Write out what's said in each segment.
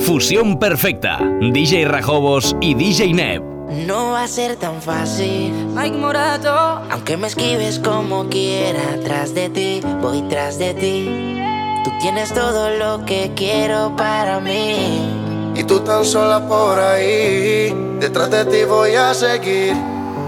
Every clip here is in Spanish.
Fusión perfecta. DJ Rajobos y DJ Neb. No va a ser tan fácil, Mike Morato. Aunque me esquives como quiera, tras de ti, voy tras de ti. Tú tienes todo lo que quiero para mí. Y tú tan sola por ahí, detrás de ti voy a seguir.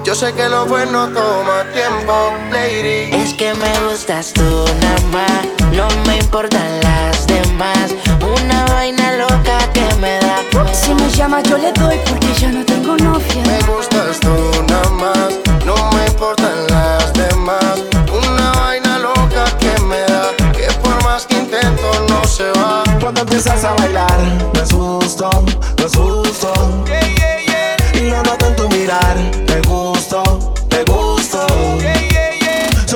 Yo sé que lo bueno toma tiempo, lady. Es que me gustas tú nada más, no me importan las demás. Una vaina loca que me da. Si me llama yo le doy porque ya no tengo novia. Me gustas tú nada más, no me importan las demás. Una vaina loca que me da, que por más que intento no se va. Cuando empiezas a bailar, me asusto, me asusto. Y lo noto en tu mirar, te gusto,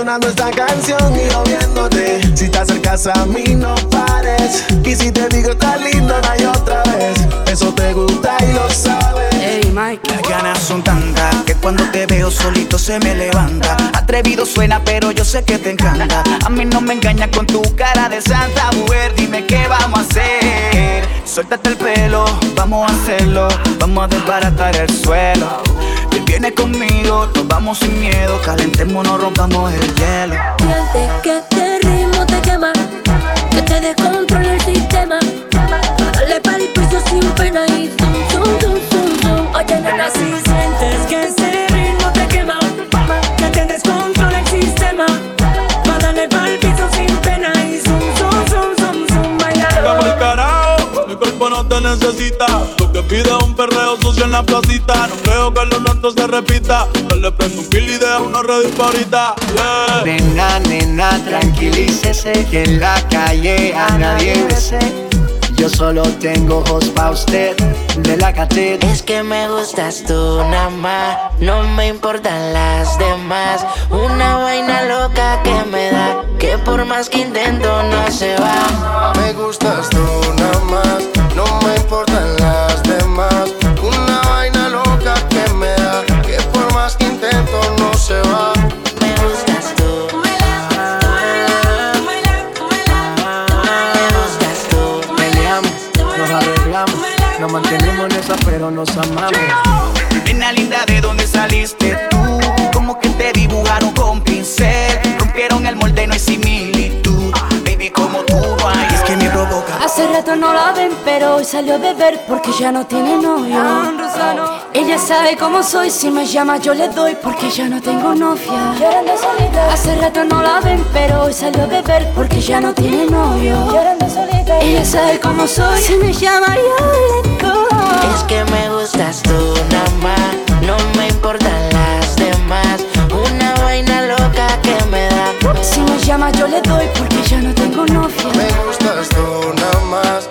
Sonando esta canción y yo viéndote. Si te acercas a mí, no pares. Y si te digo está lindo, no hay otra vez. Eso te gusta y lo sabes. Hey Mike. Las ganas son tantas que cuando te veo solito se me levanta. Atrevido suena, pero yo sé que te encanta. A mí no me engañas con tu cara de santa mujer. Dime qué vamos a hacer. Suéltate el pelo, vamos a hacerlo. Vamos a desbaratar el suelo. Te vienes conmigo, nos vamos sin miedo. Calentémonos, rompamos el hielo. Siente que este ritmo te quema, que te descontrola el sistema. Dale para el piso sin pena y zum, zum, zum, zum, zum. Oye, nena, si sientes que ese ritmo te quema, que te descontrola el sistema. Va darle para el piso sin pena y zum, zum, zum, zum, zum. Baila. Vamos al carajo, mi cuerpo no te necesita. Pide un perreo sucio en la placita. No creo que lo nuestro se repita. Yo le prendo un kill y dejo una red ahorita. Yeah. Nena, nena, tranquilícese que en la calle a nadie besé. Yo solo tengo ojos pa' usted de la catedral. Es que me gustas tú nada más, no me importan las demás. Una vaina loca que me da, que por más que intento no se va. Me gustas tú nada más, no me importan las demás. Pero nos amamos. Nena linda, ¿de dónde saliste tú? Como que te dibujaron con pincel, rompieron el molde, no hay similitud. Baby, como tú no hay, es que me provoca. Hace rato no la ven, pero hoy salió a beber porque ya no tiene novio. Ella sabe cómo soy, si me llama yo le doy porque ya no tengo novia. Llorando solita. Hace rato no la ven, pero hoy salió a beber porque ya no tiene novio. Llorando solita. Ella sabe cómo soy, si me llama yo le doy. Es que me gustas tú nada más, no me importan las demás. Una vaina loca que me da. Si me llama yo le doy porque ya no tengo novia. Me gustas tú nada más,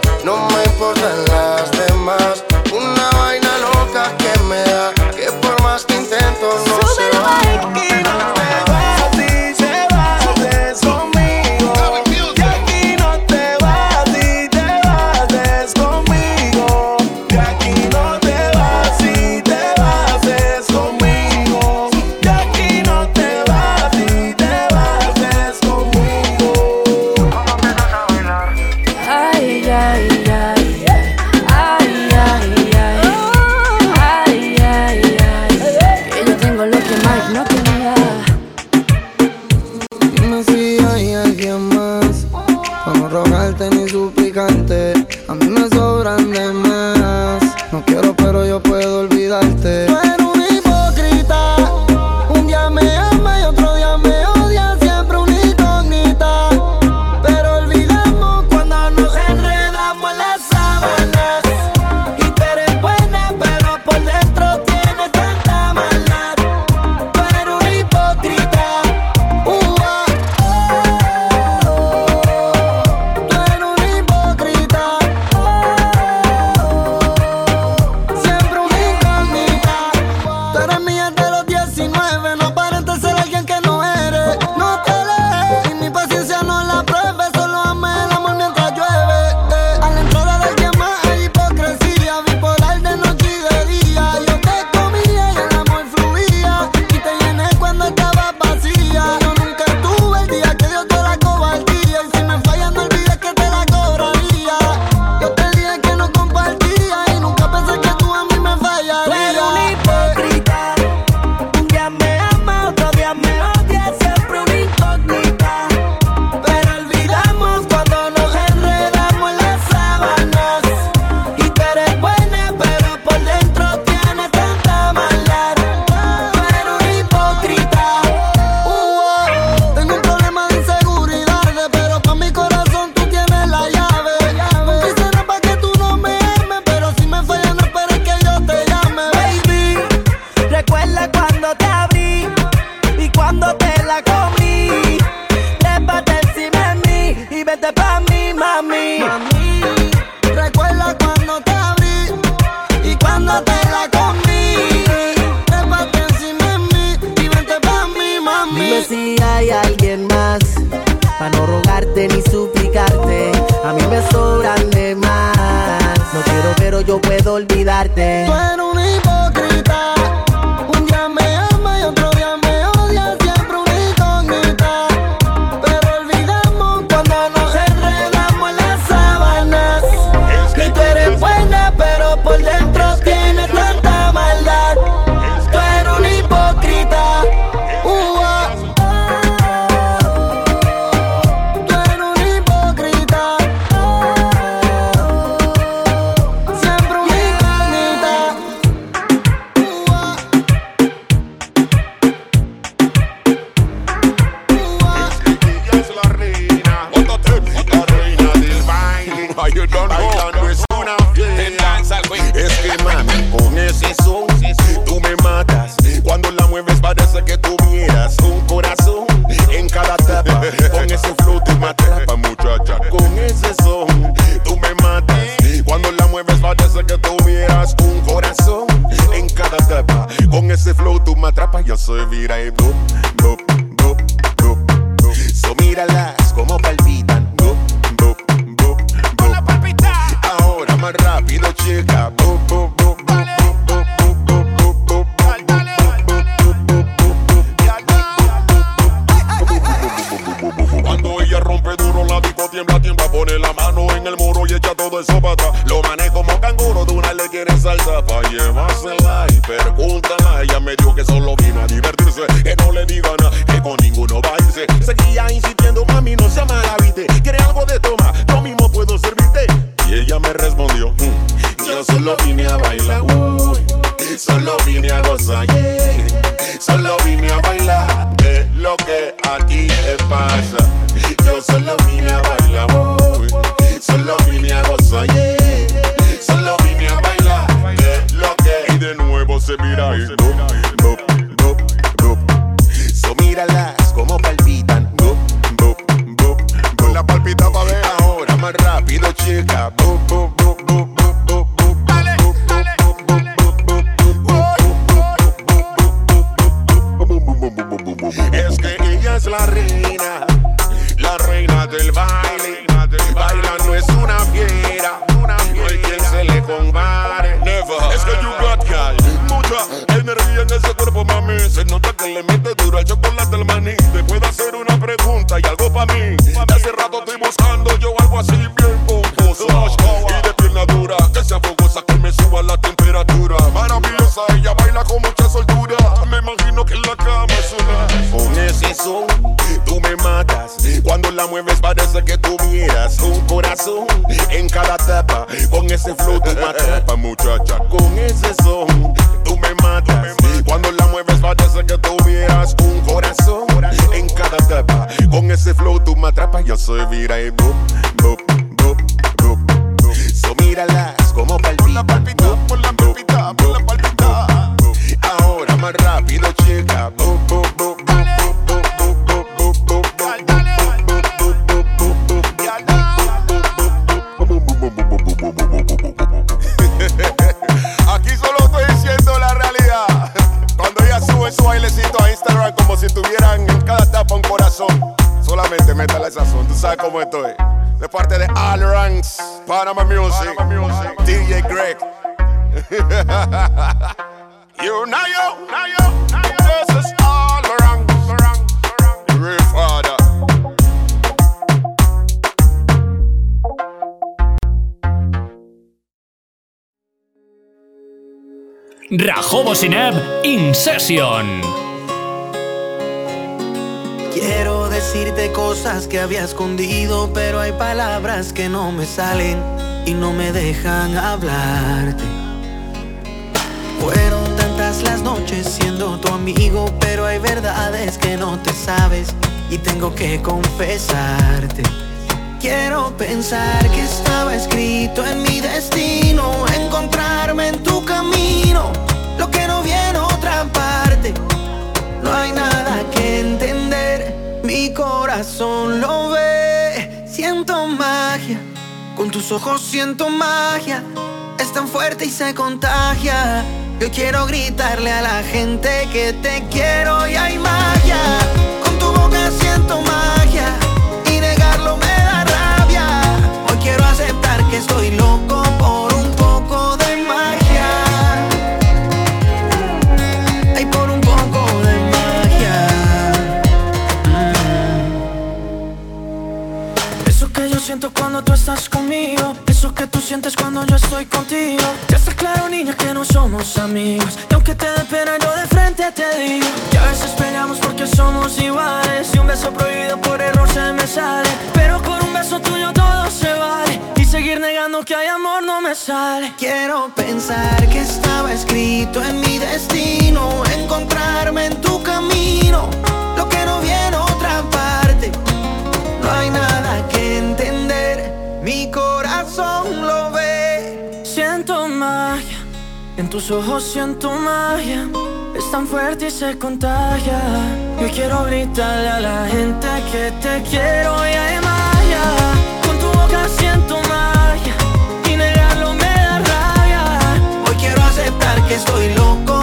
es la reina, la reina del baile. Bailando es una fiera, no hay quien se le compare. Es que you got girl, mucha energía en ese cuerpo, mami. Se nota que le mete duro al chocolate al maní. Te puedo hacer una pregunta y algo pa' mí. De hace rato estoy buscando yo algo así bien pomposo. Y de pierna dura, que sea fogosa, que me suba la temperatura. Maravillosa, ella baila con mucha soltura. Me imagino que en la una. Tú me matas. Cuando la mueves parece que tuvieras un corazón en cada tapa. Con ese flow tú me atrapas, muchacha. Con ese son, tú me matas. Cuando la mueves parece que tuvieras un corazón en cada tapa. Con ese flow tú me atrapas, yo soy vira y boop, boop, boop, boop. So míralas como palpitan. Panama Music, DJ Greg. you know yo, now yo, this is All Ranks, Real Father. Rajobo Sineb In Session. Quiero decirte cosas que había escondido, pero hay palabras que no me salen y no me dejan hablarte. Fueron tantas las noches siendo tu amigo, pero hay verdades que no te sabes y tengo que confesarte. Quiero pensar que estaba escrito en mi destino, tus ojos siento magia. Es tan fuerte y se contagia. Yo quiero gritarle a la gente que te quiero y hay magia. Con tu boca siento magia. Y negarlo me da rabia. Hoy quiero aceptar que estoy loco por siento cuando tú estás conmigo. Eso que tú sientes cuando yo estoy contigo. Ya está claro, niña, que no somos amigos. Aunque te dé pena, yo de frente te digo. Que a veces peleamos porque somos iguales. Y un beso prohibido por error se me sale. Pero con un beso tuyo todo se vale. Y seguir negando que hay amor no me sale. Quiero pensar que estaba escrito en mi destino. Encontrarme en tu camino. Lo que no viene otra parte. Corazón lo ve. Siento magia, en tus ojos siento magia. Es tan fuerte y se contagia. Yo quiero gritarle a la gente que te quiero y hay magia. Con tu boca siento magia y negarlo me da rabia. Hoy quiero aceptar que estoy loco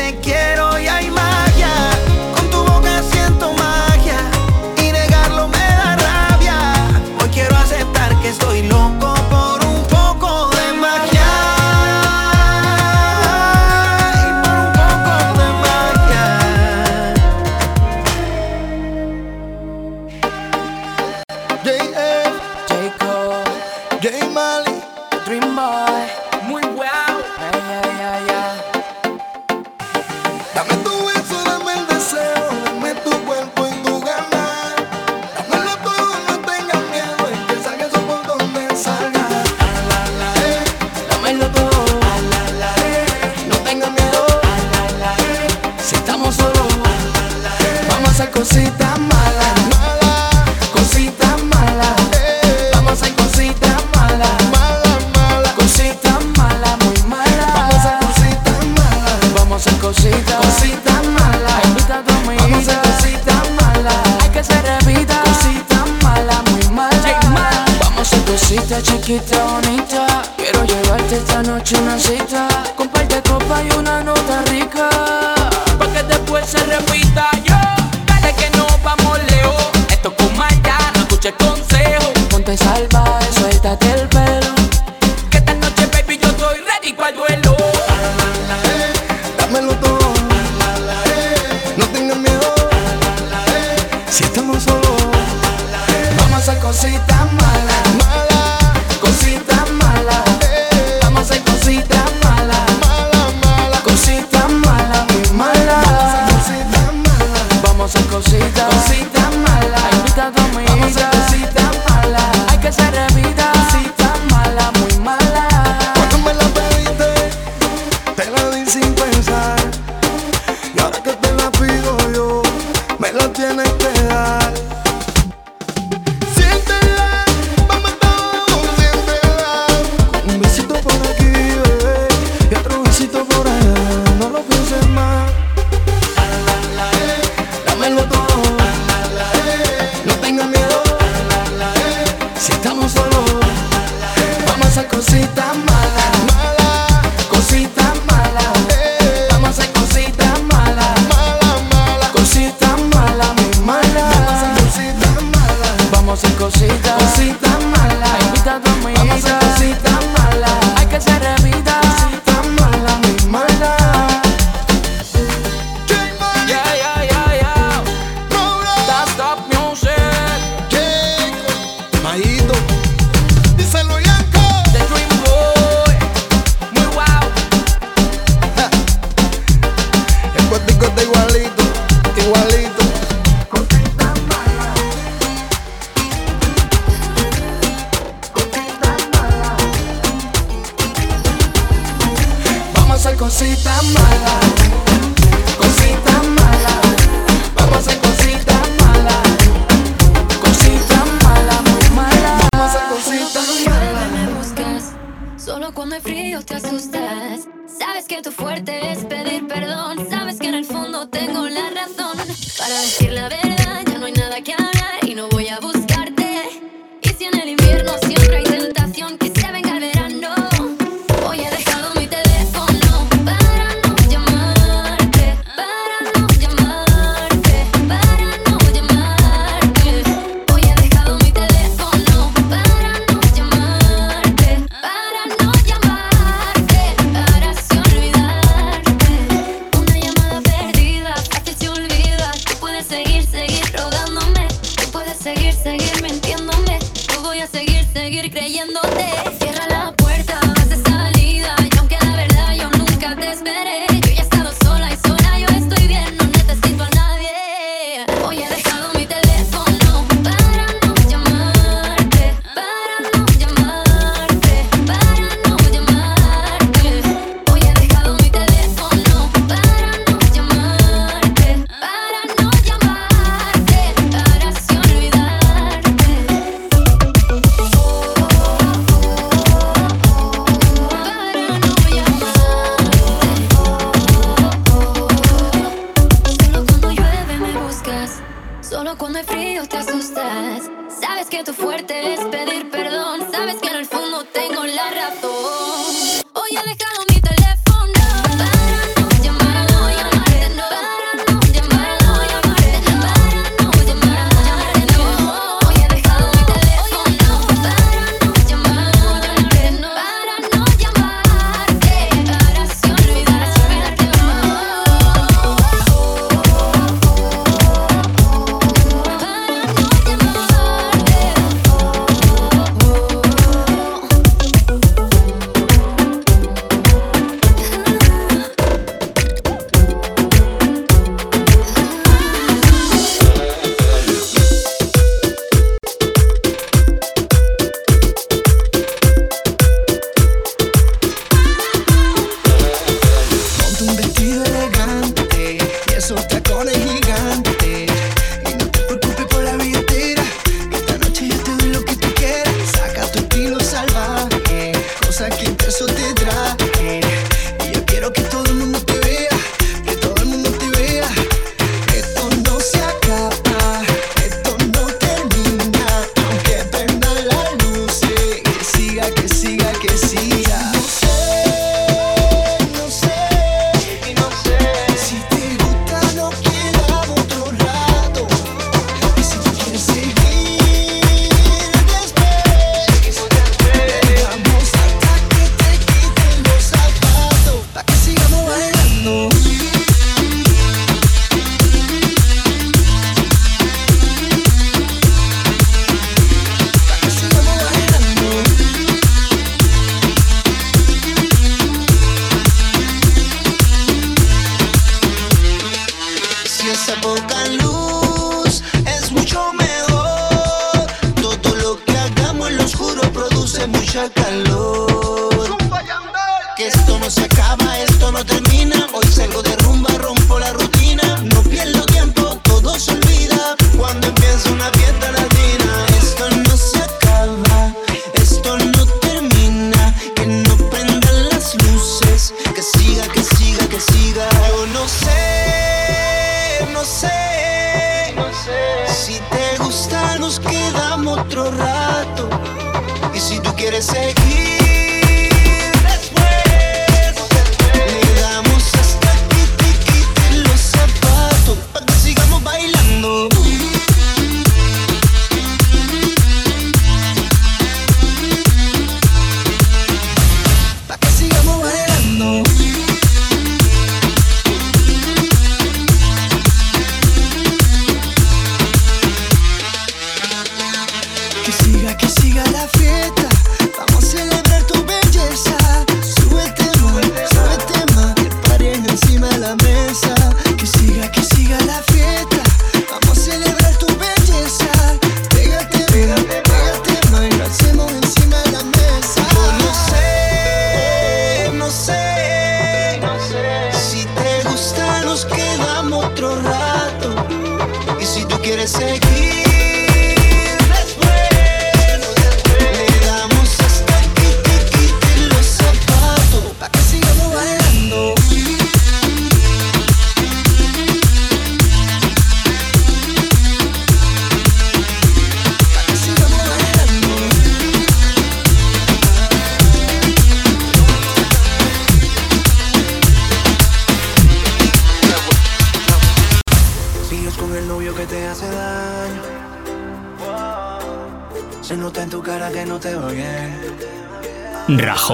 la tienes que dar.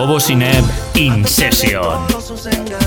Rajobo Sineb In Session.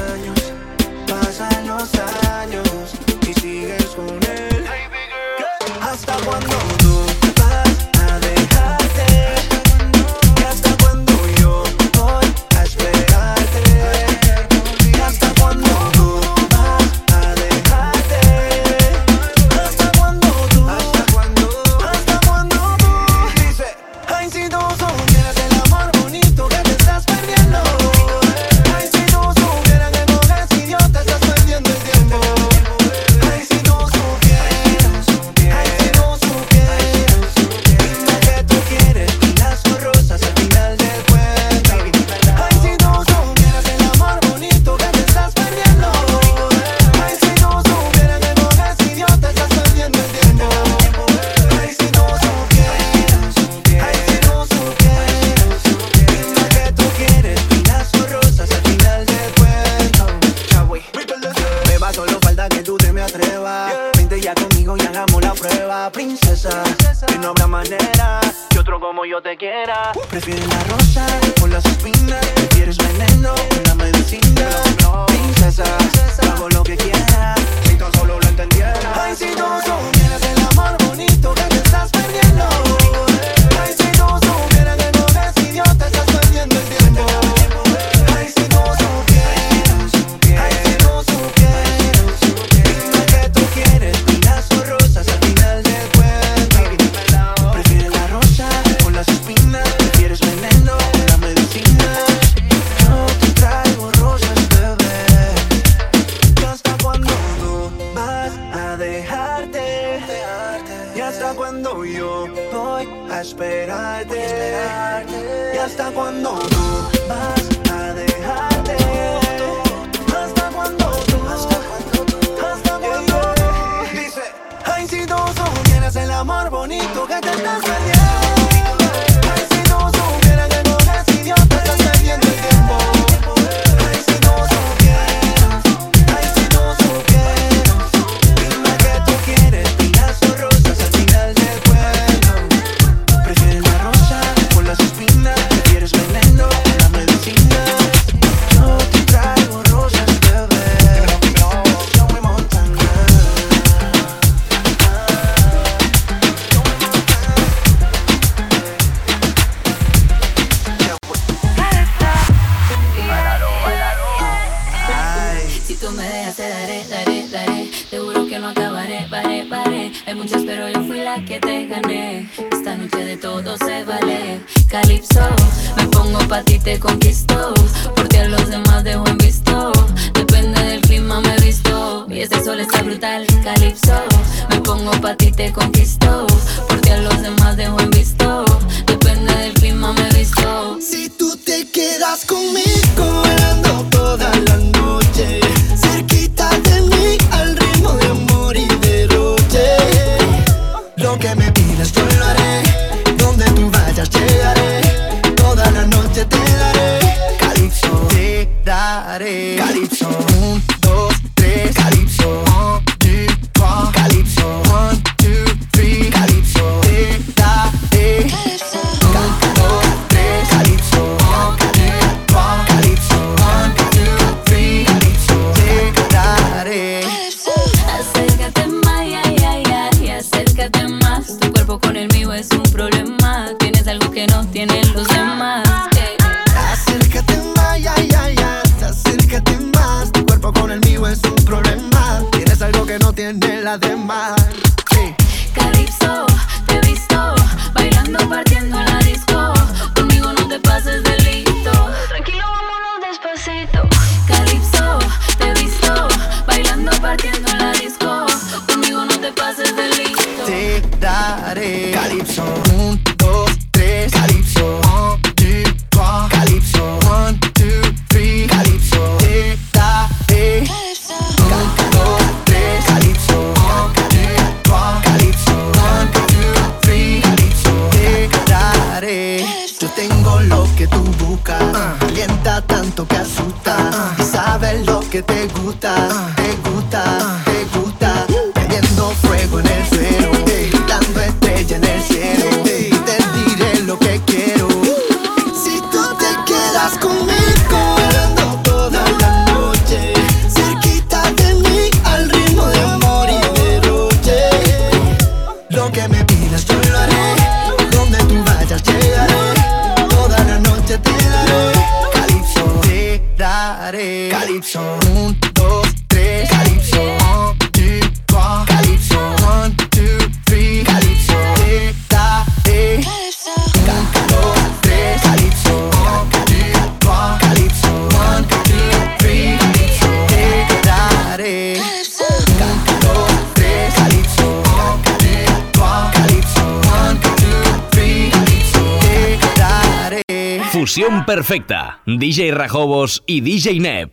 Perfecta, DJ Rajobos y DJ Neb.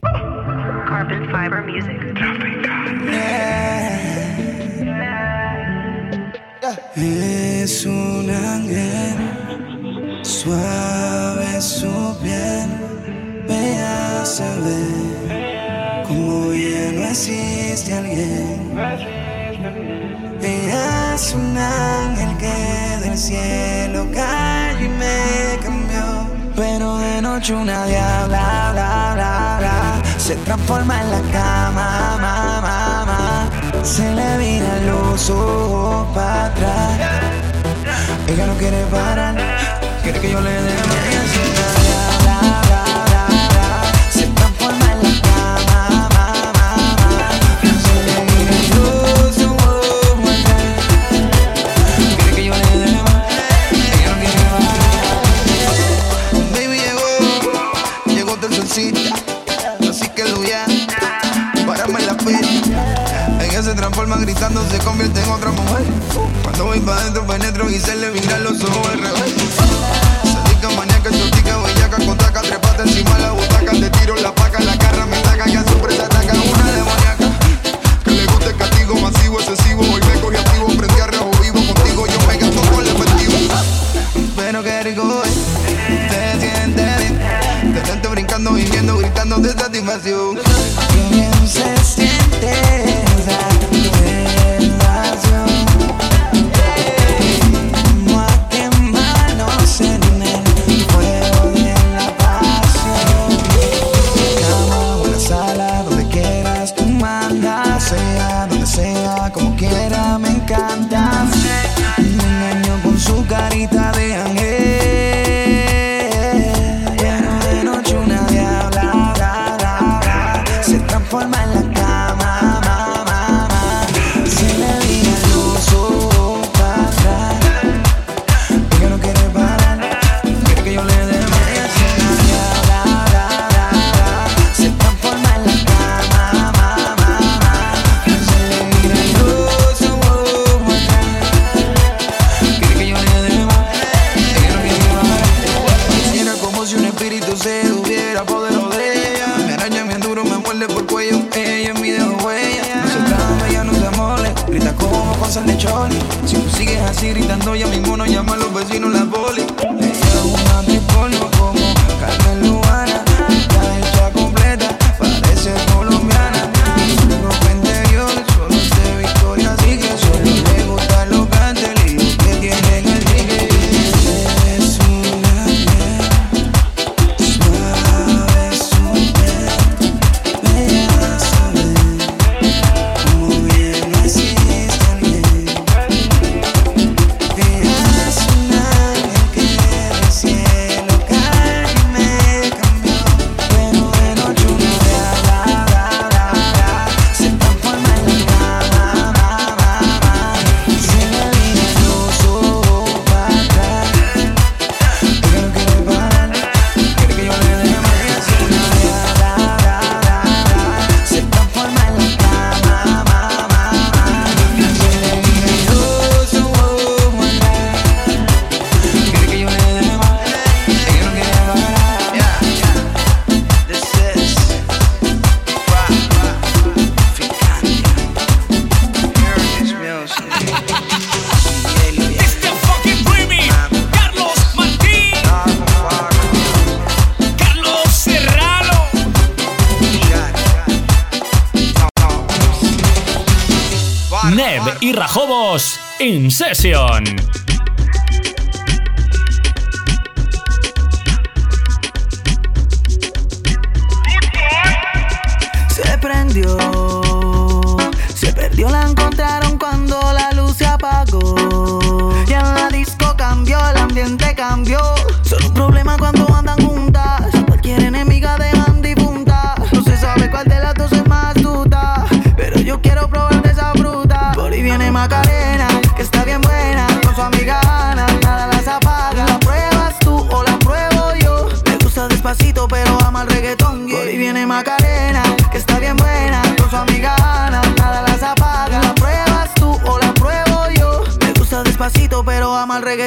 Carpet Fiber Music. Es un ángel, suave su piel, me hace ver como ya no existe alguien. Es un ángel que del cielo cayó y me pero de noche una diabla, bla, bla, bla, se transforma en la cama, ma, ma, se le vira los ojos para atrás. Ella no quiere parar, quiere que yo le dé más. buscando se convierte en otra mujer. Cuando voy para adentro penetro y se le viran los ojos al revés. Satica maníaca, chotica, bellaca, cotaca, trepata encima la butaca, te tiro la paca, la cara me taca, ya siempre te ataca una demoníaca. Que le gusta el castigo masivo, excesivo, hoy me y activo, frente a rejo vivo, contigo yo me gasto con el efectivo. Pero que rico es, te sientes bien, te siento brincando, viviendo, gritando de satisfacción.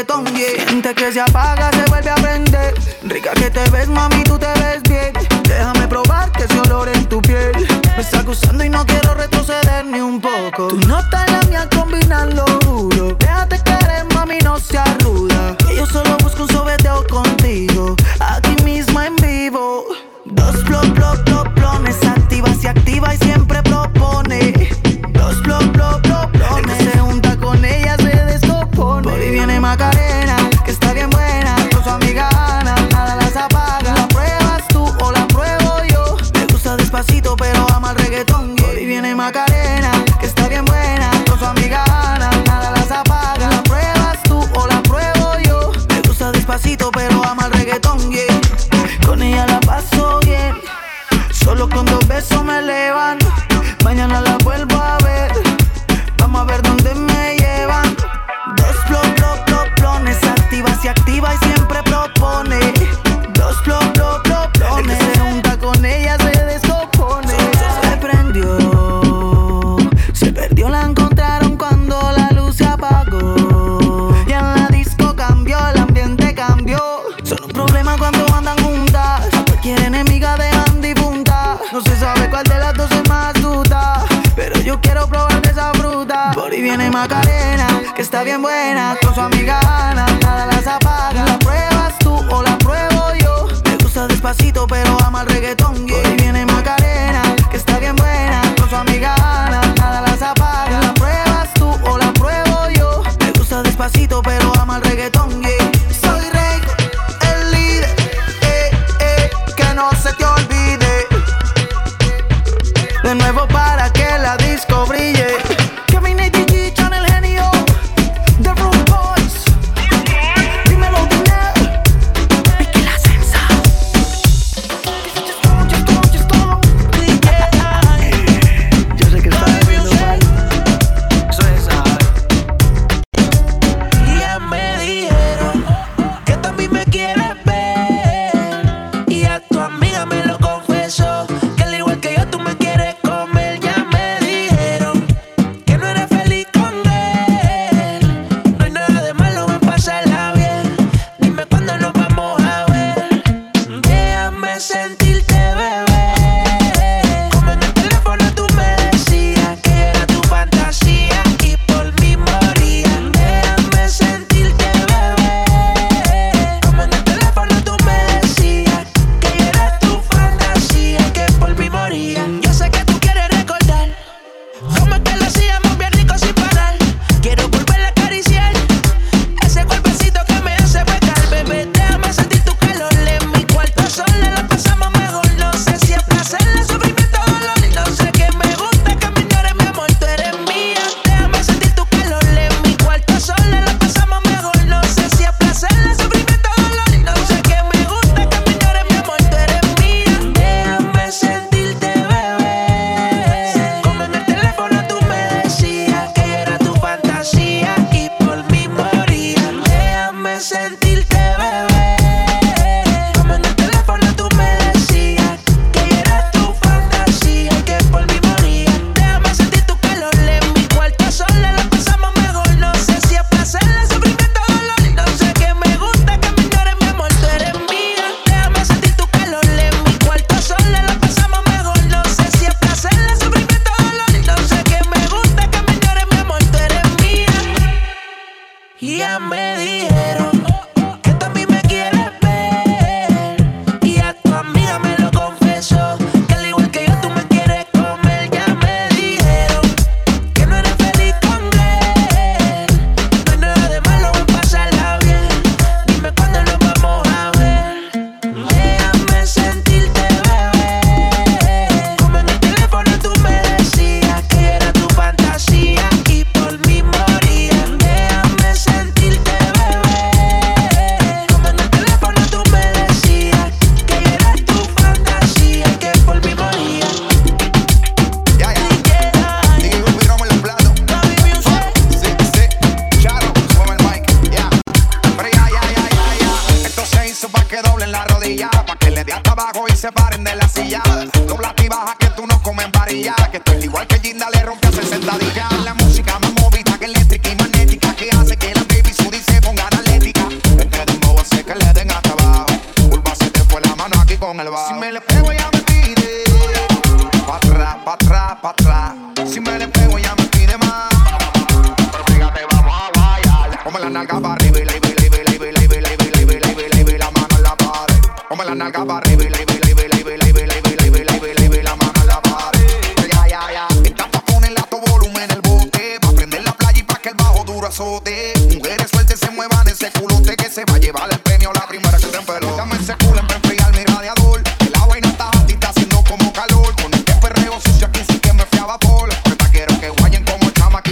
reggaetón, yeah. Que se apaga, se vuelve a prender. Rica que te ves, mami, tú te ves bien. Déjame probar que ese olor en tu piel. Me está gustando y no quiero retroceder ni un poco. Tú no te eso me levanto Macarena, que está bien buena, con su amiga Ana, nada las apaga. La pruebas tú o la pruebo yo. Me gusta despacito, pero ama el reggaetón. Yeah. Viene Macarena, que está bien buena, con su amiga Ana, nada las apaga. La pruebas tú o la pruebo yo. Me gusta despacito, pero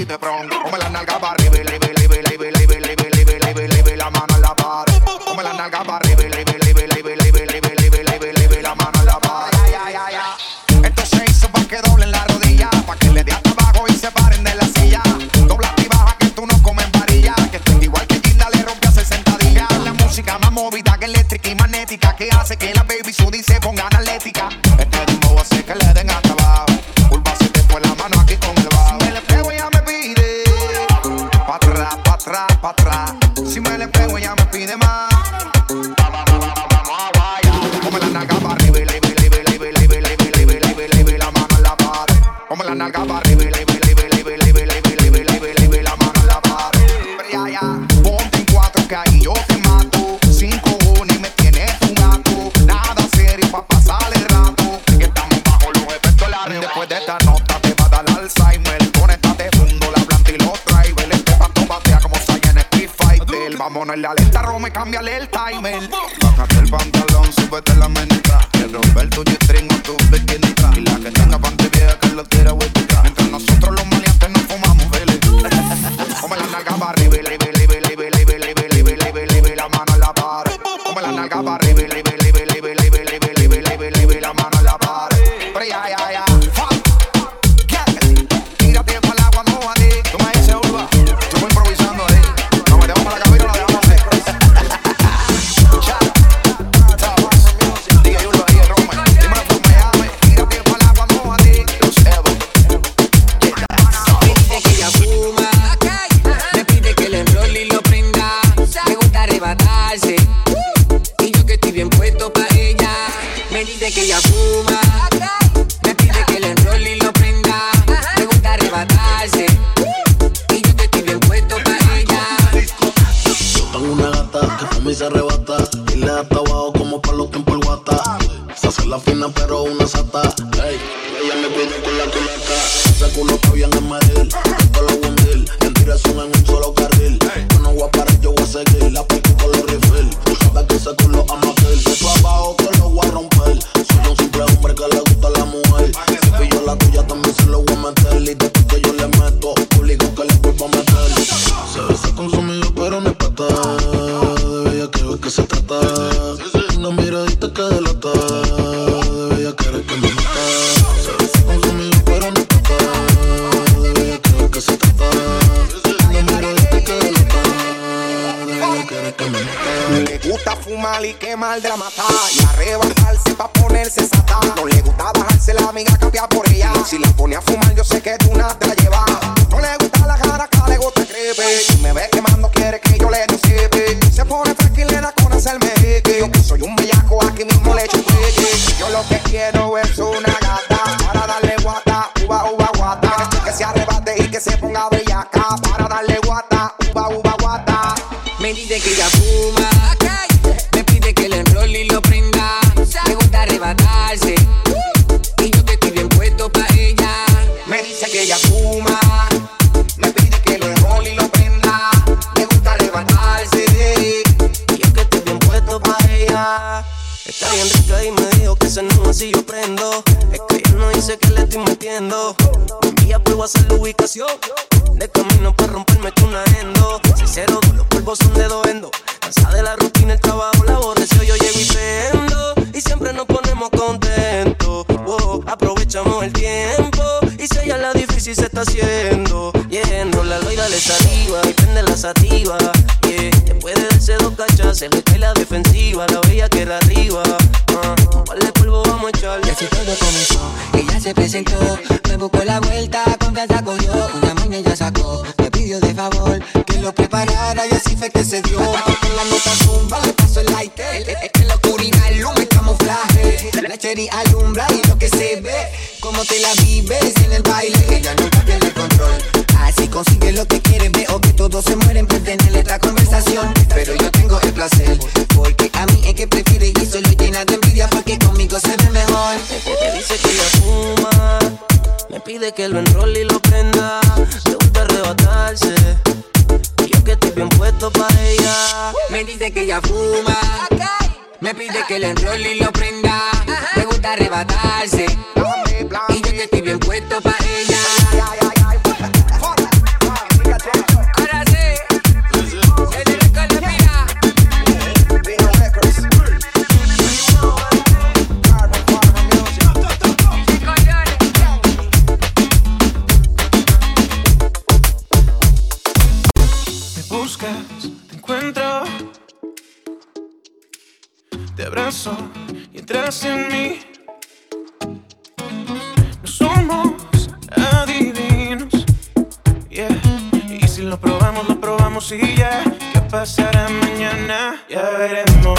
te pregunto, me que fuma y se arrebata. Y le da abajo como pa' los tiempos el guata. Se hace la fina, pero una sata. Ey, ella me pide con la culata. Ese culo está bien amarel. se presentó, me buscó la vuelta, confianza cogió, una maña ella sacó, me pidió de favor que lo preparara y así fue que se dio. Con la nota zumba le paso el lighter, en eh, eh, eh, la oscuridad el lume camuflaje, la cherry alumbra y lo que se ve, como te la vives en el baile, ella nunca pierde el control. Así consigue lo que quiere, veo que todos se mueren por tener esta conversación, pero yo tengo el placer, porque a mí es que prefiere y solo llena de envidia porque conmigo se ve mejor pide que lo enrolle y lo prenda. Le gusta arrebatarse. Yo que estoy bien puesto para ella. Me dice que ella fuma. Me pide que le enrolle y lo prenda. Le gusta arrebatarse. Y yo que estoy bien puesto para ella. paso y entras en mí. No somos adivinos, yeah. Y si lo probamos, lo probamos y ya. ¿Qué pasará mañana? Ya veremos.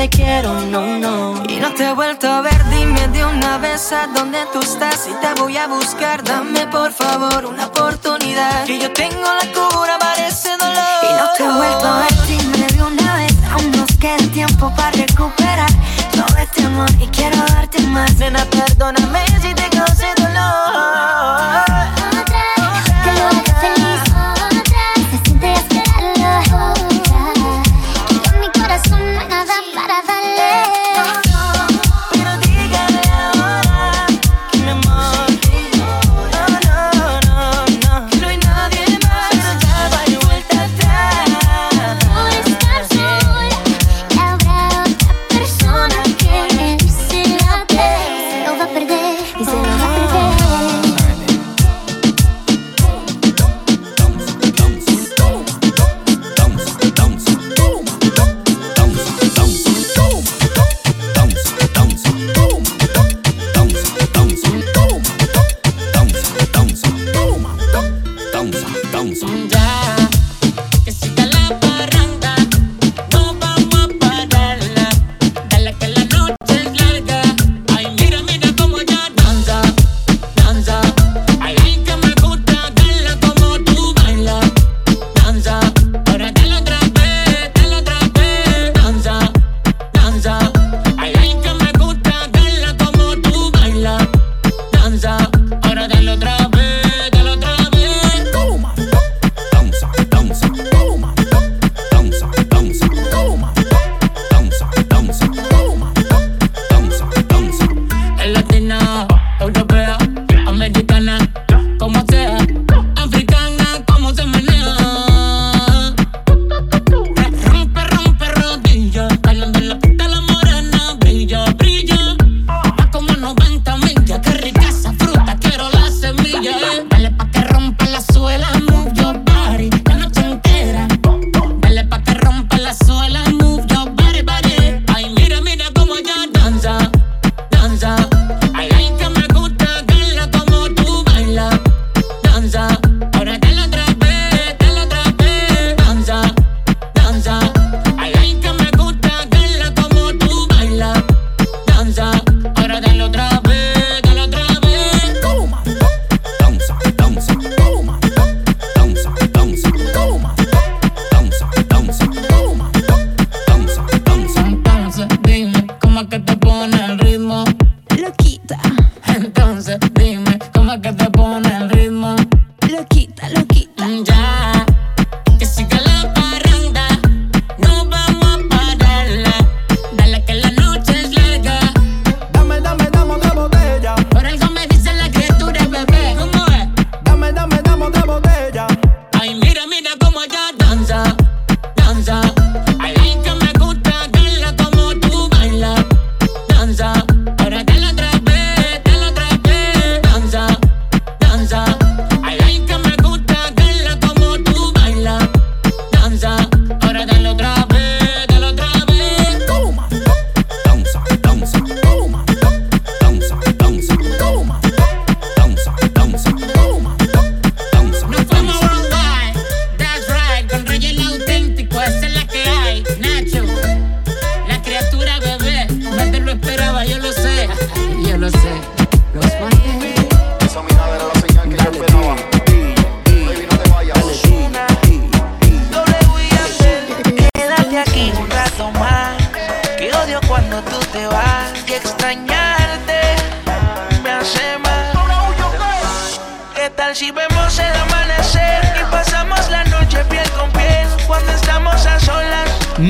te quiero, no, no. Y no te he vuelto a ver, dime de una vez a dónde tú estás. Y te voy a buscar, dame por favor una oportunidad. Que yo tengo la cura para ese dolor. Y no te he vuelto a ver, dime de una vez. Aún nos queda tiempo para recuperar todo este amor y quiero darte más. Nena, perdóname si te causé dolor.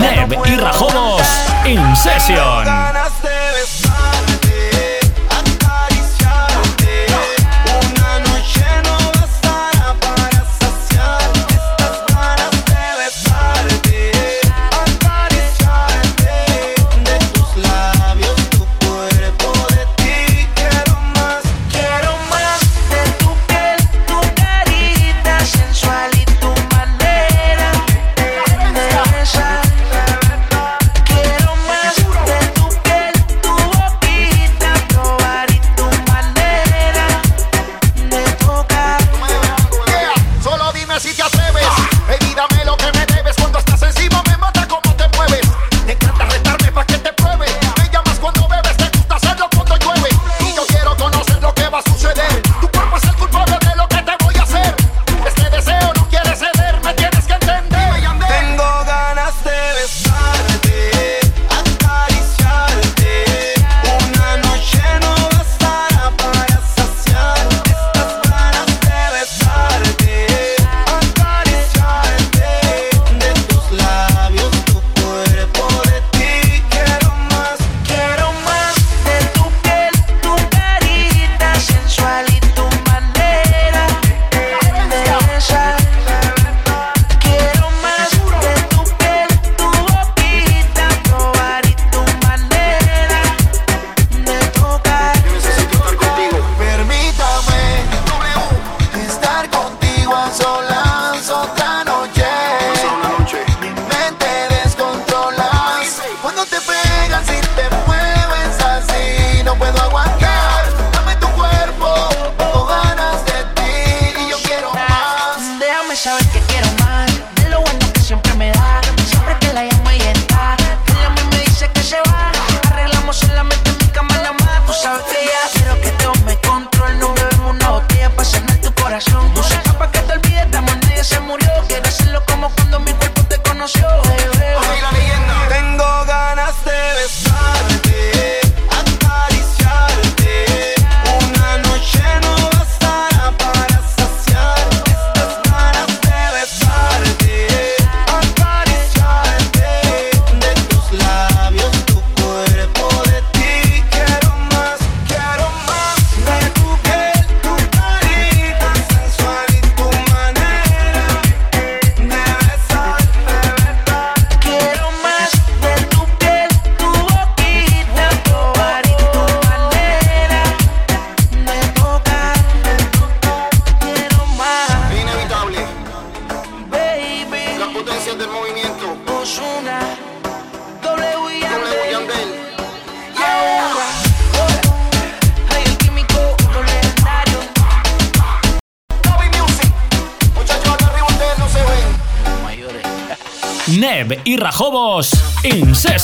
Neb y Rajobos in session.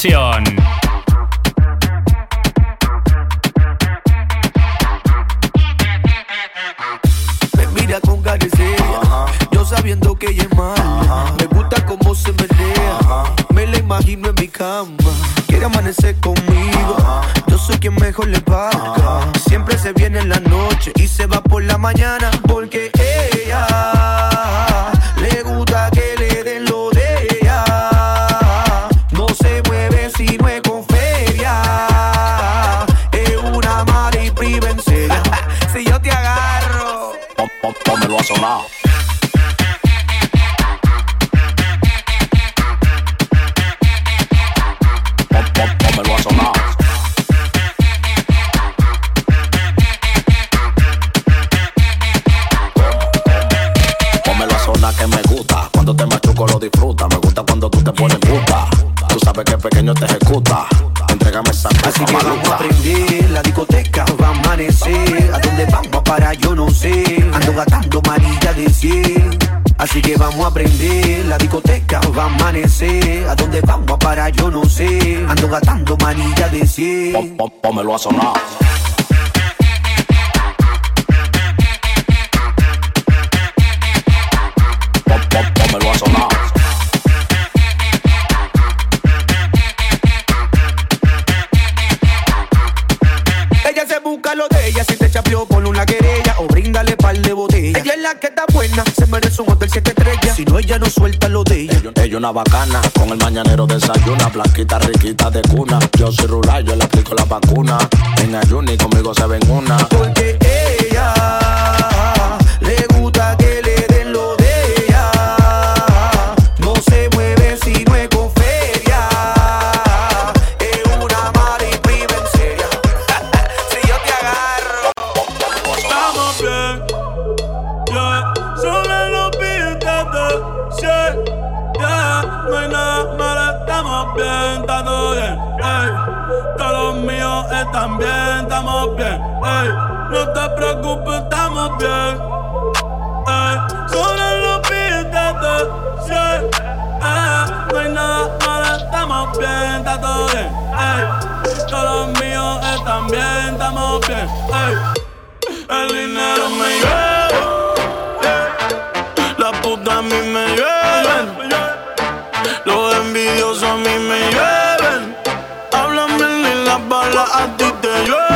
In Me gusta cuando tú te pones puta. Tú sabes que pequeño te ejecuta. Entrégame esa Así que vamos a prender la discoteca, va a amanecer. ¿A dónde vamos a parar? Yo no sé. Ando gastando manilla de 100. Así que vamos a prender la discoteca, va a amanecer. ¿A dónde vamos a parar? Yo no sé. Ando gastando manilla de 100. Pon- Pónmelo a sonar. Chapeó por una querella o bríndale par de botella. Ella es la que está buena, se merece un hotel siete estrellas. Si no, ella no suelta lo de ella. Ella una bacana, con el mañanero desayuna, blanquita riquita de cuna. Yo soy rural, yo le aplico la vacuna. En ayuno y conmigo se ven una. Porque ella No te preocupes, estamos bien, ey. Solo lo pídete, sí, yeah. No hay nada malo, estamos bien, está todo bien, ey. Todos los míos están bien, estamos bien, ey. El dinero me llueve, la puta a mí me llueven, los envidiosos a mí me llueven, hablan mil y las balas a ti te llueven.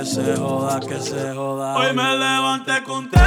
Que se joda, que se joda. Hoy me levanté contento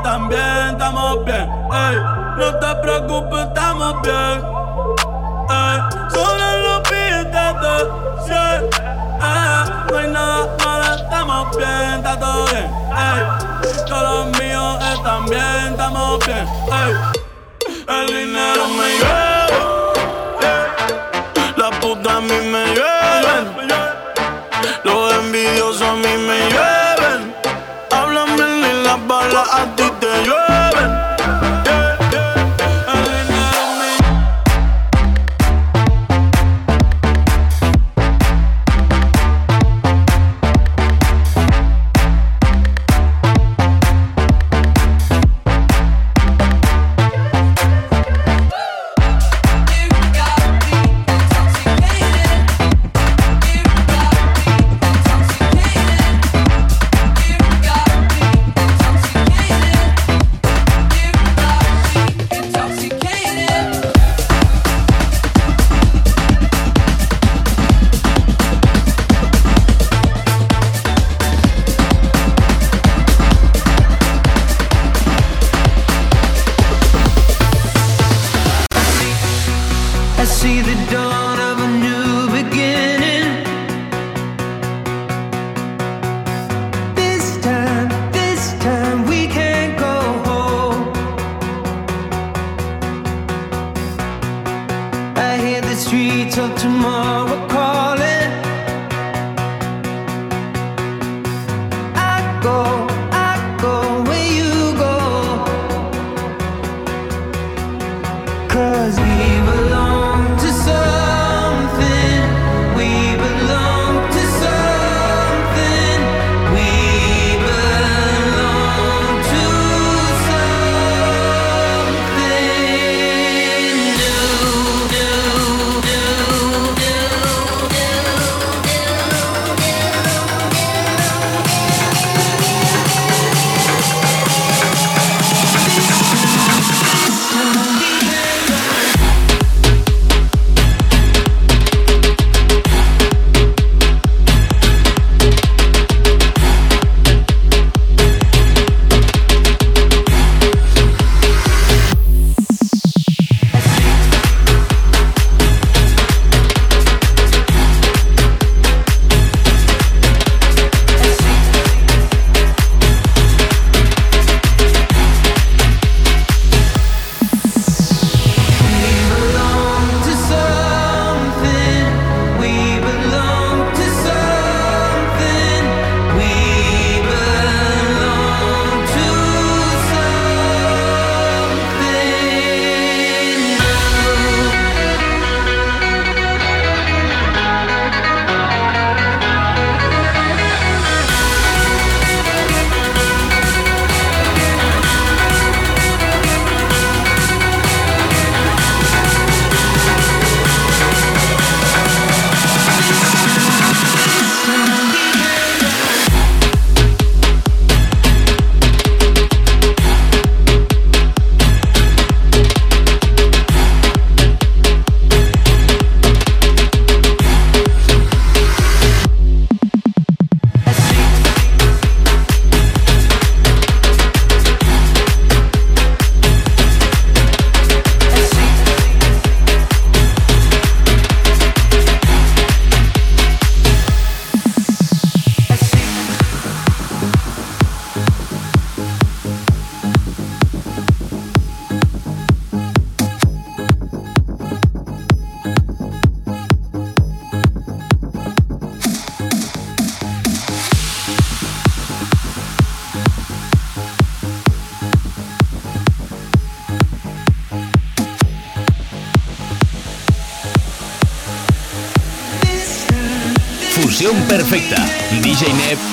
están bien, estamos bien ey. No te preocupes, estamos bien ey. Sobre los billetes sí, yeah. No hay nada malo, estamos bien, está todo bien ey. Todos los míos están bien, estamos bien ey. El dinero me llueve, la puta a mí me llueven,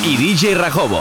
y DJ Rajobos.